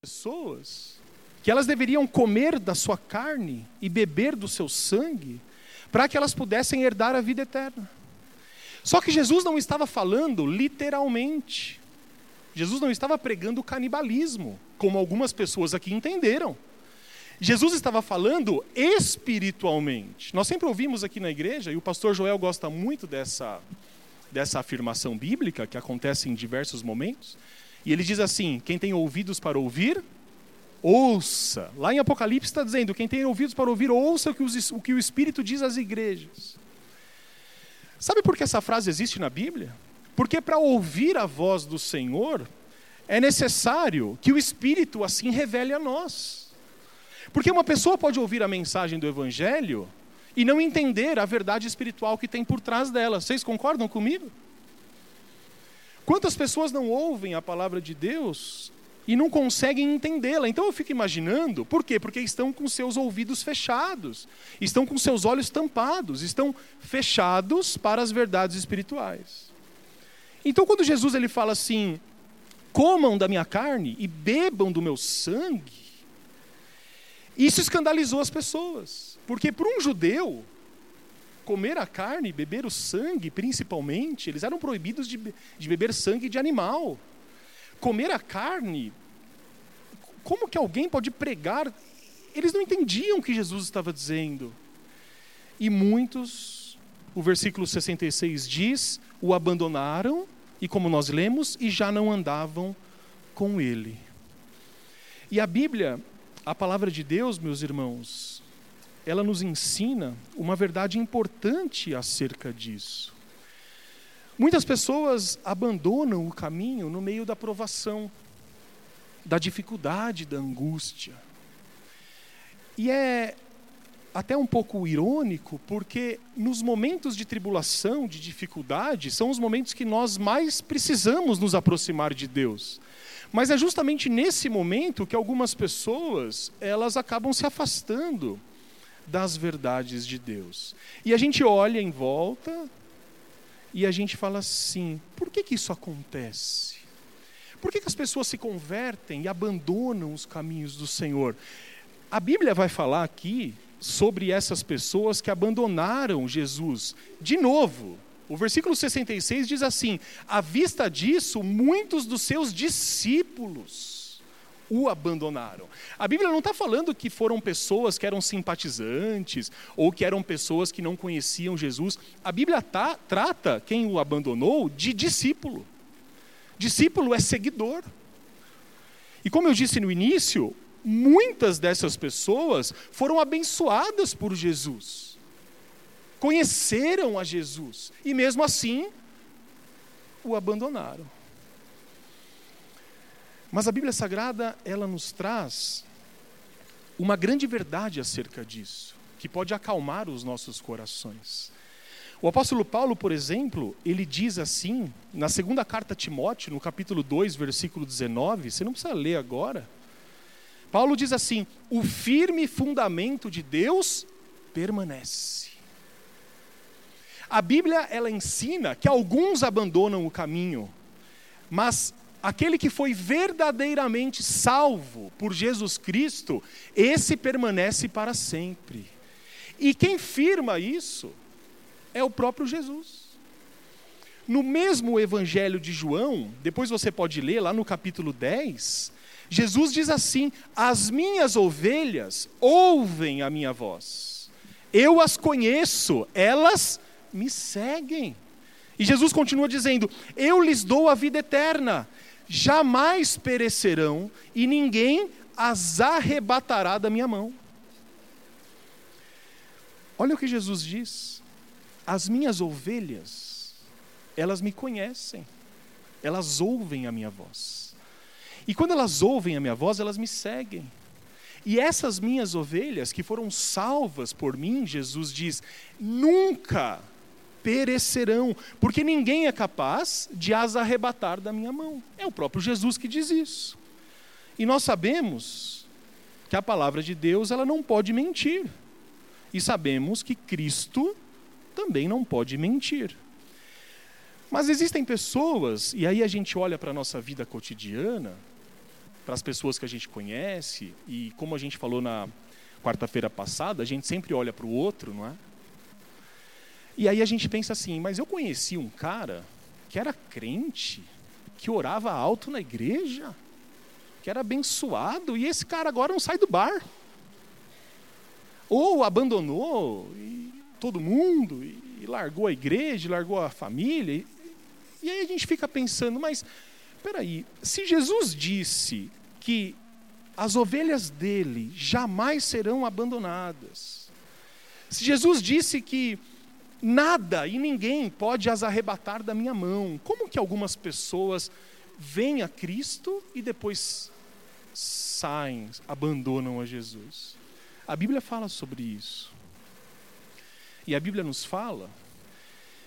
pessoas que elas deveriam comer da sua carne e beber do seu sangue para que elas pudessem herdar a vida eterna. Só que Jesus não estava falando literalmente. Jesus não estava pregando canibalismo, como algumas pessoas aqui entenderam. Jesus estava falando espiritualmente. Nós sempre ouvimos aqui na igreja, e o pastor Joel gosta muito dessa, dessa afirmação bíblica, que acontece em diversos momentos. E ele diz assim: quem tem ouvidos para ouvir, ouça. Lá em Apocalipse está dizendo: quem tem ouvidos para ouvir, ouça o que, o Espírito diz às igrejas. Sabe por que essa frase existe na Bíblia? Porque para ouvir a voz do Senhor, é necessário que o Espírito assim revele a nós. Porque uma pessoa pode ouvir a mensagem do Evangelho e não entender a verdade espiritual que tem por trás dela. Vocês concordam comigo? Quantas pessoas não ouvem a palavra de Deus e não conseguem entendê-la. Então eu fico imaginando, por quê? Porque estão com seus ouvidos fechados, estão com seus olhos tampados, estão fechados para as verdades espirituais. Então quando Jesus ele fala assim: "Comam da minha carne e bebam do meu sangue", isso escandalizou as pessoas, porque para um judeu comer a carne beber o sangue, principalmente, eles eram proibidos de, de beber sangue de animal comer a carne como que alguém pode pregar? Eles não entendiam o que Jesus estava dizendo. E muitos, o versículo 66 diz, o abandonaram, e como nós lemos, e já não andavam com ele. E a Bíblia, a palavra de Deus, meus irmãos, ela nos ensina uma verdade importante acerca disso. Muitas pessoas abandonam o caminho no meio da provação da dificuldade, da angústia. E é até um pouco irônico, porque nos momentos de tribulação, de dificuldade, são os momentos que nós mais precisamos nos aproximar de Deus. Mas é justamente nesse momento que algumas pessoas, elas acabam se afastando das verdades de Deus. E a gente olha em volta e a gente fala assim: por que, que isso acontece? Por que, que as pessoas se convertem e abandonam os caminhos do Senhor? A Bíblia vai falar aqui sobre essas pessoas que abandonaram Jesus. De novo, o versículo 66 diz assim: à vista disso, muitos dos seus discípulos o abandonaram. A Bíblia não está falando que foram pessoas que eram simpatizantes ou que eram pessoas que não conheciam Jesus. A Bíblia tá, trata quem o abandonou de discípulo. Discípulo é seguidor. E como eu disse no início, muitas dessas pessoas foram abençoadas por Jesus. Conheceram a Jesus e mesmo assim o abandonaram. Mas a Bíblia Sagrada, ela nos traz uma grande verdade acerca disso, que pode acalmar os nossos corações. O apóstolo Paulo, por exemplo, ele diz assim, na segunda carta a Timóteo, no capítulo 2, versículo 19, você não precisa ler agora. Paulo diz assim: "O firme fundamento de Deus permanece". A Bíblia ela ensina que alguns abandonam o caminho, mas aquele que foi verdadeiramente salvo por Jesus Cristo, esse permanece para sempre. E quem firma isso é o próprio Jesus. No mesmo Evangelho de João, depois você pode ler lá no capítulo 10, Jesus diz assim: As minhas ovelhas ouvem a minha voz, eu as conheço, elas me seguem. E Jesus continua dizendo: Eu lhes dou a vida eterna, jamais perecerão e ninguém as arrebatará da minha mão. Olha o que Jesus diz as minhas ovelhas, elas me conhecem, elas ouvem a minha voz. E quando elas ouvem a minha voz, elas me seguem. E essas minhas ovelhas que foram salvas por mim, Jesus diz, nunca perecerão, porque ninguém é capaz de as arrebatar da minha mão. É o próprio Jesus que diz isso. E nós sabemos que a palavra de Deus, ela não pode mentir. E sabemos que Cristo também não pode mentir. Mas existem pessoas, e aí a gente olha para a nossa vida cotidiana, para as pessoas que a gente conhece, e como a gente falou na quarta-feira passada, a gente sempre olha para o outro, não é? E aí a gente pensa assim, mas eu conheci um cara que era crente, que orava alto na igreja, que era abençoado, e esse cara agora não sai do bar. Ou abandonou todo mundo, e, e, largou a igreja, largou a família. E, e aí a gente fica pensando, mas peraí, se Jesus disse que as ovelhas dele jamais serão abandonadas, se Jesus disse que nada e ninguém pode as arrebatar da minha mão, como que algumas pessoas vêm a Cristo e depois saem, abandonam a Jesus? A Bíblia fala sobre isso. E a Bíblia nos fala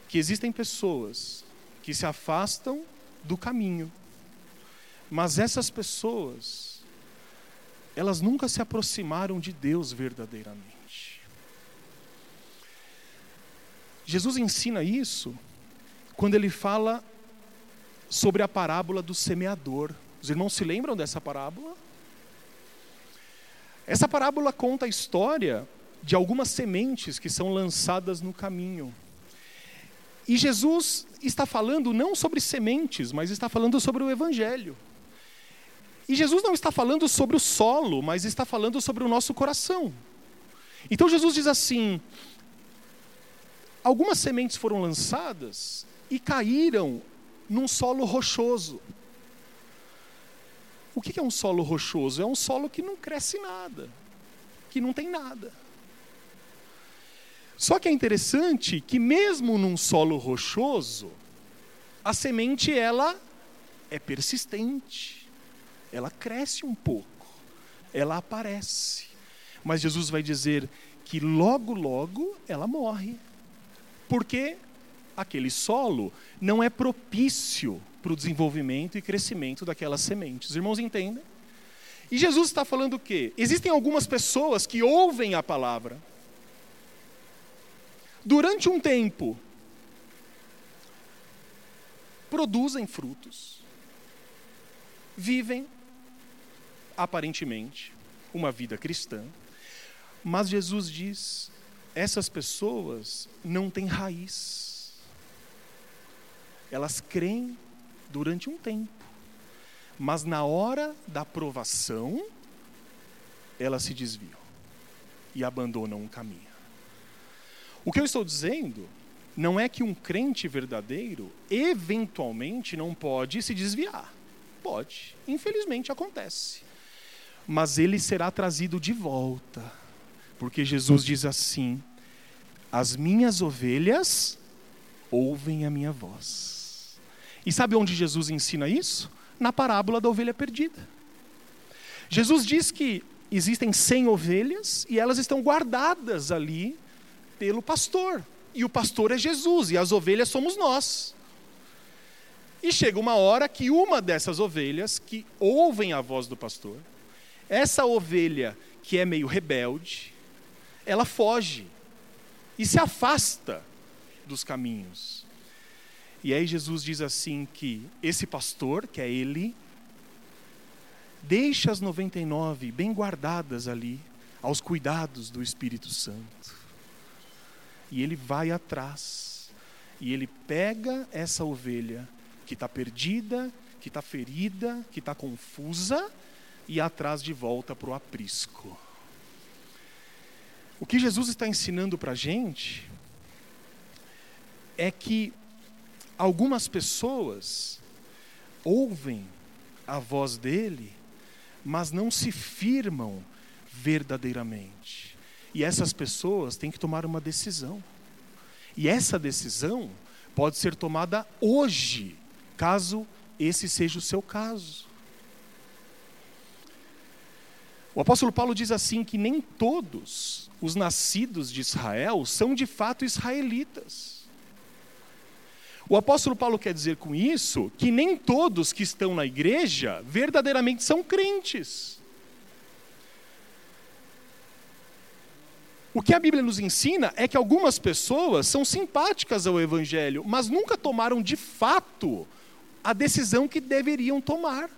que existem pessoas que se afastam do caminho, mas essas pessoas, elas nunca se aproximaram de Deus verdadeiramente. Jesus ensina isso quando ele fala sobre a parábola do semeador. Os irmãos se lembram dessa parábola? Essa parábola conta a história de algumas sementes que são lançadas no caminho. E Jesus está falando não sobre sementes, mas está falando sobre o Evangelho. E Jesus não está falando sobre o solo, mas está falando sobre o nosso coração. Então Jesus diz assim: algumas sementes foram lançadas e caíram num solo rochoso. O que é um solo rochoso? É um solo que não cresce nada, que não tem nada. Só que é interessante que mesmo num solo rochoso, a semente ela é persistente. Ela cresce um pouco. Ela aparece. Mas Jesus vai dizer que logo logo ela morre. Porque aquele solo não é propício para o desenvolvimento e crescimento daquelas sementes. Os irmãos entendem? E Jesus está falando o quê? Existem algumas pessoas que ouvem a palavra. Durante um tempo, produzem frutos. Vivem, aparentemente, uma vida cristã. Mas Jesus diz: essas pessoas não têm raiz. Elas creem durante um tempo. Mas na hora da provação, elas se desviam e abandonam o caminho. O que eu estou dizendo não é que um crente verdadeiro eventualmente não pode se desviar. Pode, infelizmente acontece. Mas ele será trazido de volta, porque Jesus diz assim: As minhas ovelhas ouvem a minha voz. E sabe onde Jesus ensina isso? Na parábola da ovelha perdida. Jesus diz que existem cem ovelhas e elas estão guardadas ali pelo pastor. E o pastor é Jesus e as ovelhas somos nós. E chega uma hora que uma dessas ovelhas que ouvem a voz do pastor, essa ovelha que é meio rebelde, ela foge e se afasta dos caminhos. E aí Jesus diz assim que esse pastor, que é ele, deixa as 99 bem guardadas ali, aos cuidados do Espírito Santo. E ele vai atrás, e ele pega essa ovelha que está perdida, que está ferida, que está confusa, e atrás de volta para o aprisco. O que Jesus está ensinando para a gente é que algumas pessoas ouvem a voz dele, mas não se firmam verdadeiramente. E essas pessoas têm que tomar uma decisão. E essa decisão pode ser tomada hoje, caso esse seja o seu caso. O apóstolo Paulo diz assim que nem todos os nascidos de Israel são de fato israelitas. O apóstolo Paulo quer dizer com isso que nem todos que estão na igreja verdadeiramente são crentes. O que a Bíblia nos ensina é que algumas pessoas são simpáticas ao Evangelho, mas nunca tomaram de fato a decisão que deveriam tomar.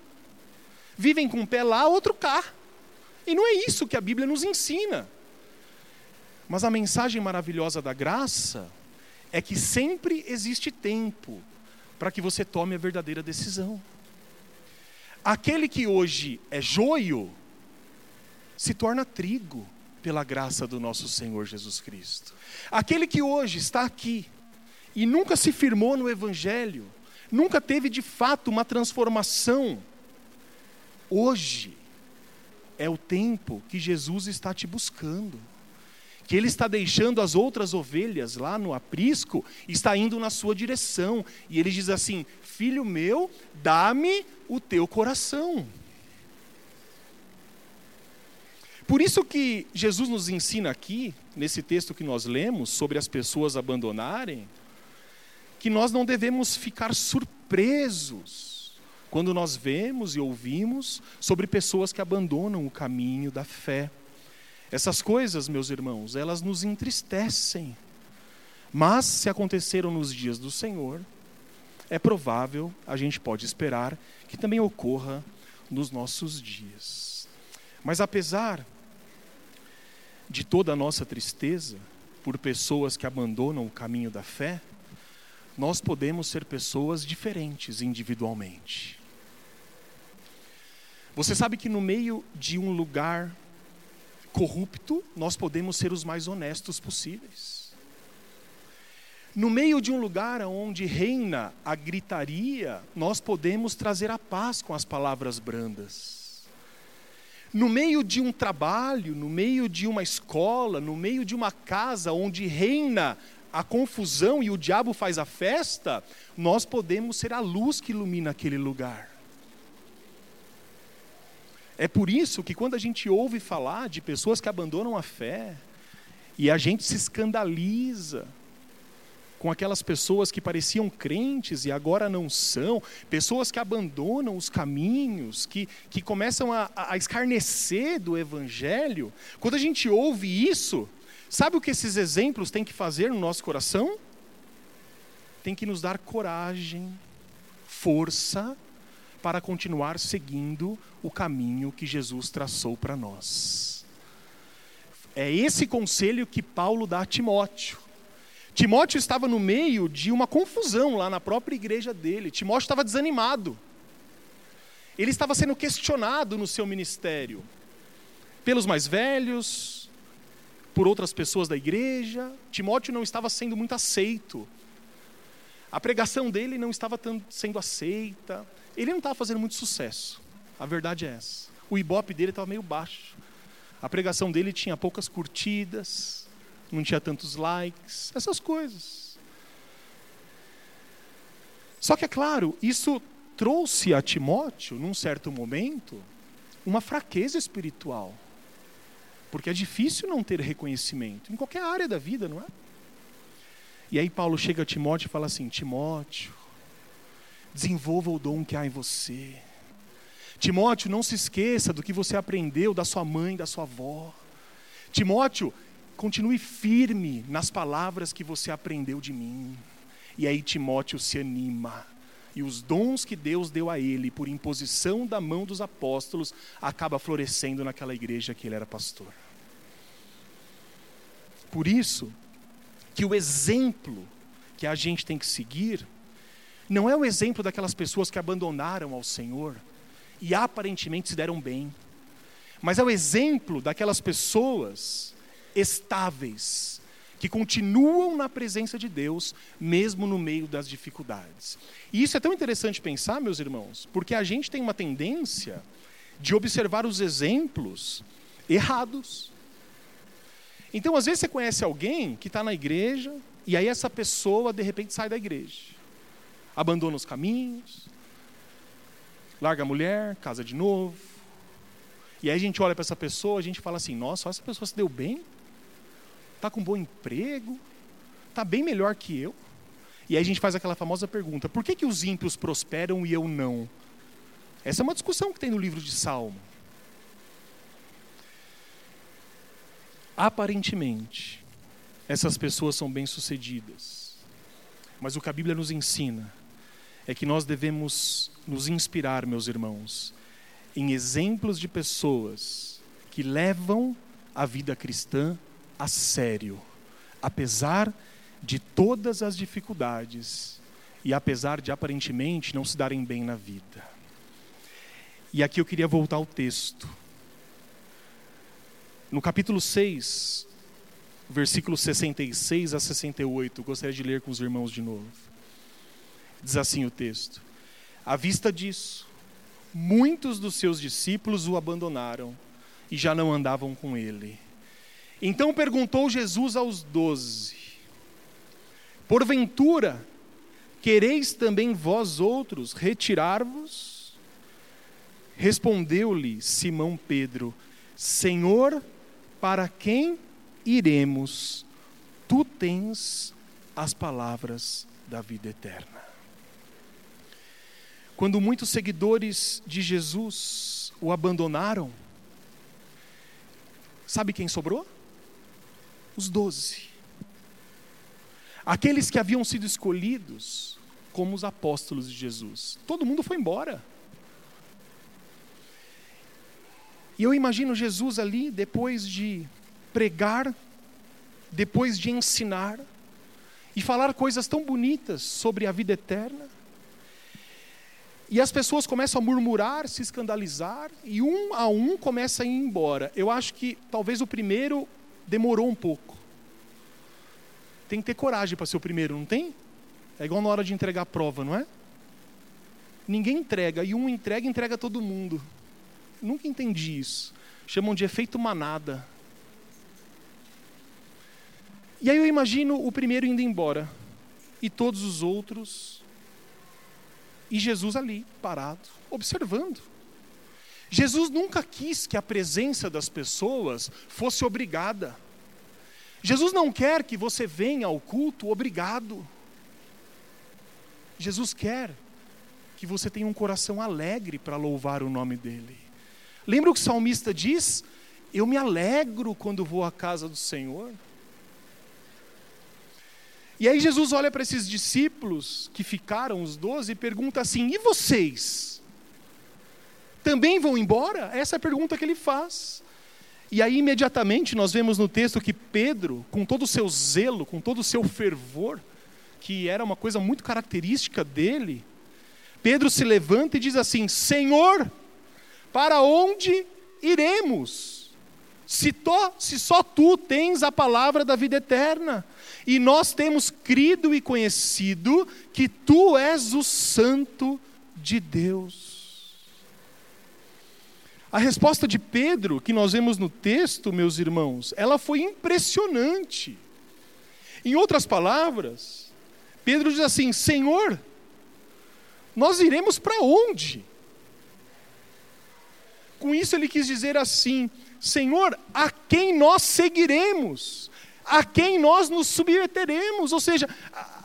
Vivem com um pé lá, outro cá. E não é isso que a Bíblia nos ensina. Mas a mensagem maravilhosa da graça é que sempre existe tempo para que você tome a verdadeira decisão. Aquele que hoje é joio se torna trigo pela graça do nosso Senhor Jesus Cristo. Aquele que hoje está aqui e nunca se firmou no Evangelho, nunca teve de fato uma transformação, hoje é o tempo que Jesus está te buscando. Que ele está deixando as outras ovelhas lá no aprisco, está indo na sua direção. E ele diz assim: Filho meu, dá-me o teu coração. Por isso que Jesus nos ensina aqui, nesse texto que nós lemos, sobre as pessoas abandonarem, que nós não devemos ficar surpresos quando nós vemos e ouvimos sobre pessoas que abandonam o caminho da fé. Essas coisas, meus irmãos, elas nos entristecem. Mas se aconteceram nos dias do Senhor, é provável, a gente pode esperar, que também ocorra nos nossos dias. Mas apesar de toda a nossa tristeza por pessoas que abandonam o caminho da fé, nós podemos ser pessoas diferentes individualmente. Você sabe que no meio de um lugar corrupto, nós podemos ser os mais honestos possíveis. No meio de um lugar onde reina a gritaria, nós podemos trazer a paz com as palavras brandas. No meio de um trabalho, no meio de uma escola, no meio de uma casa onde reina a confusão e o diabo faz a festa, nós podemos ser a luz que ilumina aquele lugar. É por isso que quando a gente ouve falar de pessoas que abandonam a fé, e a gente se escandaliza com aquelas pessoas que pareciam crentes e agora não são, pessoas que abandonam os caminhos, que, que começam a, a escarnecer do Evangelho, quando a gente ouve isso, Sabe o que esses exemplos têm que fazer no nosso coração? Tem que nos dar coragem, força para continuar seguindo o caminho que Jesus traçou para nós. É esse conselho que Paulo dá a Timóteo. Timóteo estava no meio de uma confusão lá na própria igreja dele. Timóteo estava desanimado. Ele estava sendo questionado no seu ministério pelos mais velhos, por outras pessoas da igreja. Timóteo não estava sendo muito aceito. A pregação dele não estava sendo aceita. Ele não estava fazendo muito sucesso. A verdade é essa. O ibope dele estava meio baixo. A pregação dele tinha poucas curtidas, não tinha tantos likes, essas coisas. Só que é claro, isso trouxe a Timóteo, num certo momento, uma fraqueza espiritual. Porque é difícil não ter reconhecimento, em qualquer área da vida, não é? E aí Paulo chega a Timóteo e fala assim: Timóteo, desenvolva o dom que há em você. Timóteo, não se esqueça do que você aprendeu da sua mãe, da sua avó. Timóteo, continue firme nas palavras que você aprendeu de mim. E aí Timóteo se anima. E os dons que Deus deu a ele por imposição da mão dos apóstolos acaba florescendo naquela igreja que ele era pastor. Por isso que o exemplo que a gente tem que seguir não é o exemplo daquelas pessoas que abandonaram ao Senhor e aparentemente se deram bem, mas é o exemplo daquelas pessoas estáveis que continuam na presença de Deus mesmo no meio das dificuldades. E isso é tão interessante pensar, meus irmãos, porque a gente tem uma tendência de observar os exemplos errados. Então, às vezes, você conhece alguém que está na igreja, e aí essa pessoa, de repente, sai da igreja, abandona os caminhos, larga a mulher, casa de novo. E aí a gente olha para essa pessoa, a gente fala assim: nossa, essa pessoa se deu bem, está com um bom emprego, está bem melhor que eu. E aí a gente faz aquela famosa pergunta: por que, que os ímpios prosperam e eu não? Essa é uma discussão que tem no livro de Salmo. Aparentemente, essas pessoas são bem-sucedidas. Mas o que a Bíblia nos ensina é que nós devemos nos inspirar, meus irmãos, em exemplos de pessoas que levam a vida cristã a sério, apesar de todas as dificuldades e apesar de aparentemente não se darem bem na vida. E aqui eu queria voltar ao texto. No capítulo 6, versículos 66 a 68, gostaria de ler com os irmãos de novo. Diz assim o texto: À vista disso, muitos dos seus discípulos o abandonaram e já não andavam com ele. Então perguntou Jesus aos doze: Porventura, quereis também vós outros retirar-vos? Respondeu-lhe Simão Pedro: Senhor, para quem iremos? Tu tens as palavras da vida eterna. Quando muitos seguidores de Jesus o abandonaram, sabe quem sobrou? Os doze. Aqueles que haviam sido escolhidos como os apóstolos de Jesus. Todo mundo foi embora. E eu imagino Jesus ali, depois de pregar, depois de ensinar, e falar coisas tão bonitas sobre a vida eterna. E as pessoas começam a murmurar, se escandalizar, e um a um começa a ir embora. Eu acho que talvez o primeiro demorou um pouco. Tem que ter coragem para ser o primeiro, não tem? É igual na hora de entregar a prova, não é? Ninguém entrega, e um entrega, entrega todo mundo. Nunca entendi isso. Chamam de efeito manada. E aí eu imagino o primeiro indo embora, e todos os outros, e Jesus ali, parado, observando. Jesus nunca quis que a presença das pessoas fosse obrigada. Jesus não quer que você venha ao culto obrigado. Jesus quer que você tenha um coração alegre para louvar o nome dEle. Lembra o que o salmista diz? Eu me alegro quando vou à casa do Senhor. E aí Jesus olha para esses discípulos que ficaram, os doze, e pergunta assim: e vocês? Também vão embora? Essa é a pergunta que ele faz. E aí, imediatamente, nós vemos no texto que Pedro, com todo o seu zelo, com todo o seu fervor, que era uma coisa muito característica dele, Pedro se levanta e diz assim: Senhor, para onde iremos? Se, to, se só tu tens a palavra da vida eterna, e nós temos crido e conhecido que tu és o Santo de Deus. A resposta de Pedro, que nós vemos no texto, meus irmãos, ela foi impressionante. Em outras palavras, Pedro diz assim: Senhor, nós iremos para onde? Com isso ele quis dizer assim: Senhor, a quem nós seguiremos? A quem nós nos submeteremos? Ou seja,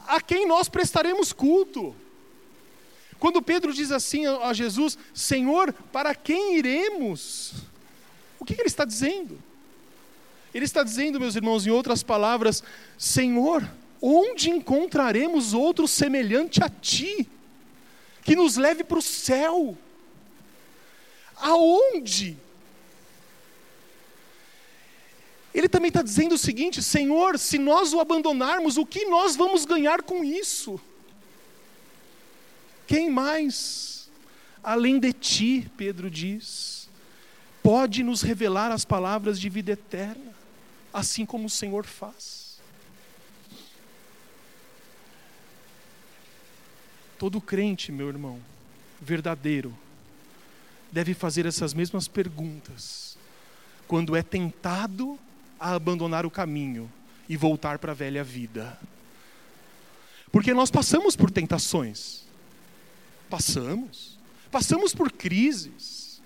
a, quem nós prestaremos culto? Quando Pedro diz assim a Jesus: Senhor, para quem iremos? O que, ele está dizendo? Ele está dizendo, meus irmãos, em outras palavras: Senhor, onde encontraremos outro semelhante a Ti, que nos leve para o céu? Aonde? Ele também está dizendo o seguinte: Senhor, se nós o abandonarmos, o que nós vamos ganhar com isso? Quem mais, além de ti, Pedro diz, pode nos revelar as palavras de vida eterna, assim como o Senhor faz? Todo crente, meu irmão, verdadeiro, deve fazer essas mesmas perguntas quando é tentado a abandonar o caminho e voltar para a velha vida. Porque nós passamos por tentações. Passamos. Passamos por crises.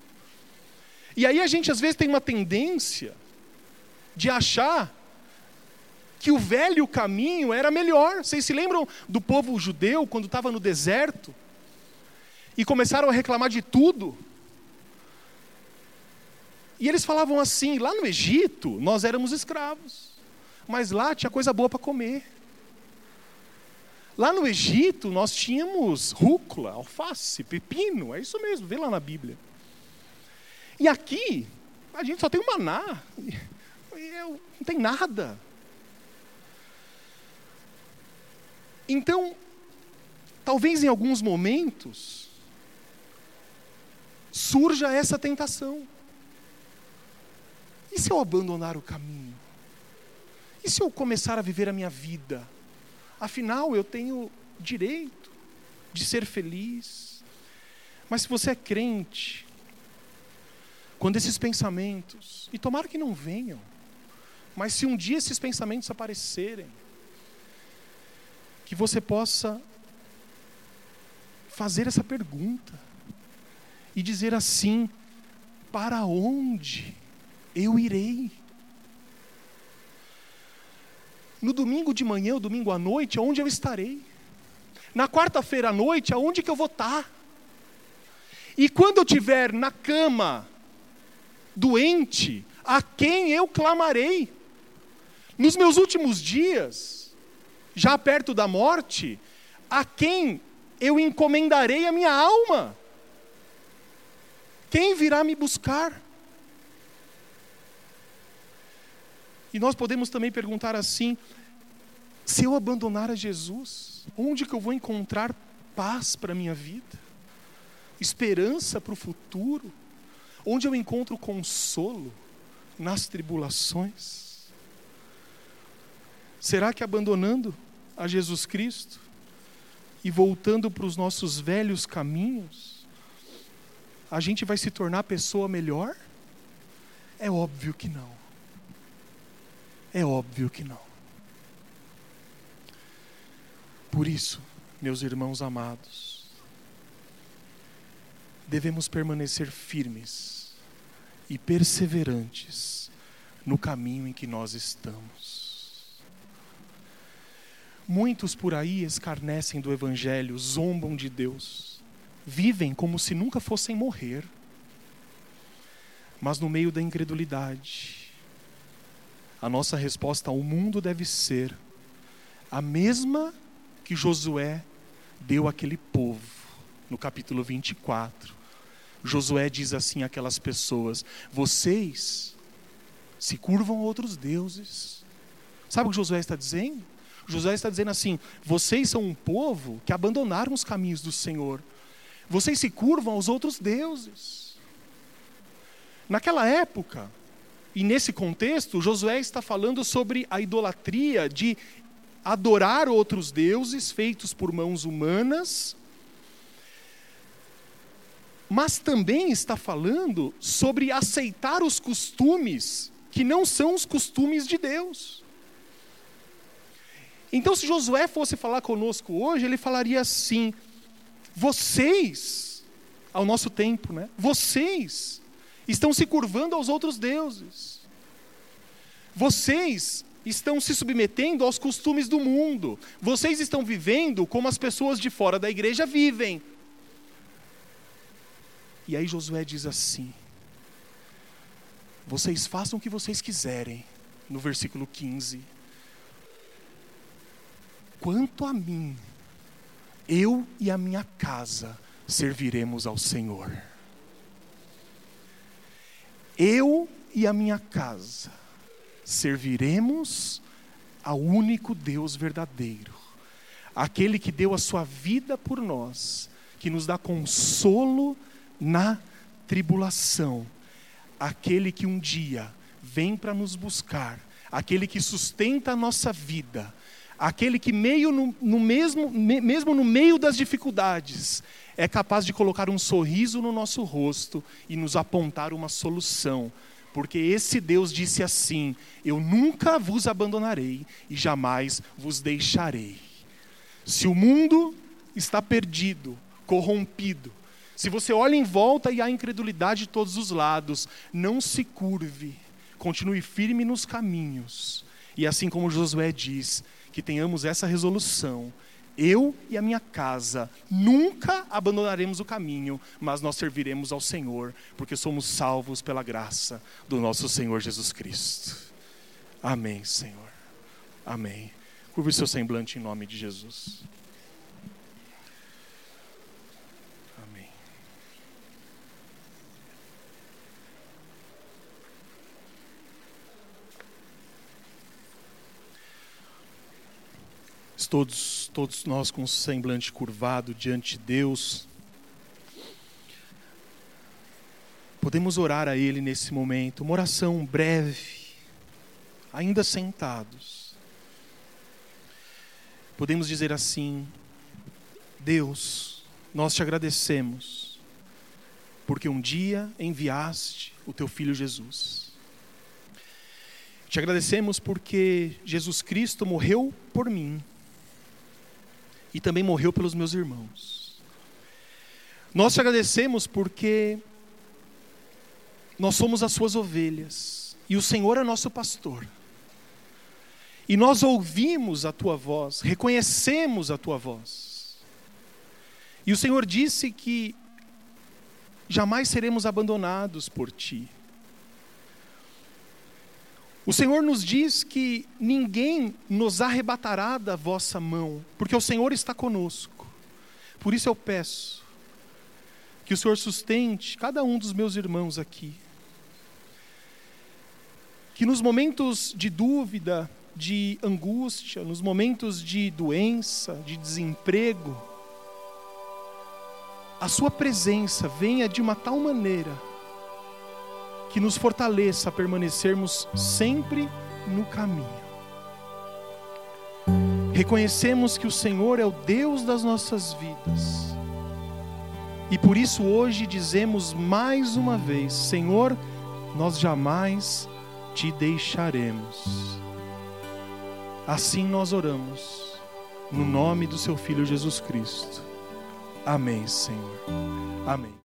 E aí a gente às vezes tem uma tendência de achar que o velho caminho era melhor. Vocês se lembram do povo judeu quando estava no deserto e começaram a reclamar de tudo? E eles falavam assim: lá no Egito nós éramos escravos, mas lá tinha coisa boa para comer. Lá no Egito nós tínhamos rúcula, alface, pepino, é isso mesmo, vê lá na Bíblia. E aqui, a gente só tem o maná. Não tem nada. Então, talvez em alguns momentos, surja essa tentação. E se eu abandonar o caminho? E se eu começar a viver a minha vida? Afinal, eu tenho direito de ser feliz. Mas se você é crente, quando esses pensamentos, e tomara que não venham, mas se um dia esses pensamentos aparecerem, que você possa fazer essa pergunta e dizer assim: para onde eu irei? No domingo de manhã, ou domingo à noite, aonde eu estarei? Na quarta-feira à noite, aonde que eu vou estar? E quando eu estiver na cama, doente, a quem eu clamarei? Nos meus últimos dias, já perto da morte, a quem eu encomendarei a minha alma? Quem virá me buscar? E nós podemos também perguntar assim: se eu abandonar a Jesus, onde que eu vou encontrar paz para a minha vida? Esperança para o futuro? Onde eu encontro consolo nas tribulações? Será que abandonando a Jesus Cristo e voltando para os nossos velhos caminhos, a gente vai se tornar pessoa melhor? É óbvio que não. É óbvio que não. Por isso, meus irmãos amados, devemos permanecer firmes e perseverantes no caminho em que nós estamos. Muitos por aí escarnecem do Evangelho, zombam de Deus vivem como se nunca fossem morrer, mas no meio da incredulidade, a nossa resposta ao mundo deve ser a mesma que Josué deu àquele povo, no capítulo 24. Josué diz assim àquelas pessoas: Vocês se curvam a outros deuses. Sabe o que Josué está dizendo? Josué está dizendo assim: Vocês são um povo que abandonaram os caminhos do Senhor vocês se curvam aos outros deuses. Naquela época, e nesse contexto, Josué está falando sobre a idolatria de adorar outros deuses feitos por mãos humanas, mas também está falando sobre aceitar os costumes que não são os costumes de Deus. Então, se Josué fosse falar conosco hoje, ele falaria assim: vocês, ao nosso tempo, né? Vocês estão se curvando aos outros deuses. Vocês estão se submetendo aos costumes do mundo. Vocês estão vivendo como as pessoas de fora da igreja vivem. E aí Josué diz assim: Vocês façam o que vocês quiserem, no versículo 15. Quanto a mim, eu e a minha casa serviremos ao Senhor. Eu e a minha casa serviremos ao único Deus verdadeiro, aquele que deu a sua vida por nós, que nos dá consolo na tribulação, aquele que um dia vem para nos buscar, aquele que sustenta a nossa vida, aquele que meio no, no mesmo, me, mesmo no meio das dificuldades, é capaz de colocar um sorriso no nosso rosto e nos apontar uma solução. Porque esse Deus disse assim: Eu nunca vos abandonarei e jamais vos deixarei. Se o mundo está perdido, corrompido, se você olha em volta e há incredulidade de todos os lados, não se curve, continue firme nos caminhos. E assim como Josué diz, que tenhamos essa resolução. Eu e a minha casa nunca abandonaremos o caminho, mas nós serviremos ao Senhor, porque somos salvos pela graça do nosso Senhor Jesus Cristo. Amém, Senhor. Amém. Curve o seu semblante em nome de Jesus. Todos, todos nós com o semblante curvado diante de Deus. Podemos orar a Ele nesse momento, uma oração breve, ainda sentados. Podemos dizer assim: Deus, nós te agradecemos, porque um dia enviaste o teu filho Jesus. Te agradecemos porque Jesus Cristo morreu por mim e também morreu pelos meus irmãos. Nós te agradecemos porque nós somos as suas ovelhas e o Senhor é nosso pastor. E nós ouvimos a tua voz, reconhecemos a tua voz. E o Senhor disse que jamais seremos abandonados por ti. O Senhor nos diz que ninguém nos arrebatará da vossa mão, porque o Senhor está conosco. Por isso eu peço que o Senhor sustente cada um dos meus irmãos aqui que nos momentos de dúvida, de angústia, nos momentos de doença, de desemprego, a Sua presença venha de uma tal maneira que nos fortaleça a permanecermos sempre no caminho. Reconhecemos que o Senhor é o Deus das nossas vidas. E por isso hoje dizemos mais uma vez: Senhor, nós jamais te deixaremos. Assim nós oramos, no nome do seu Filho Jesus Cristo. Amém, Senhor. Amém.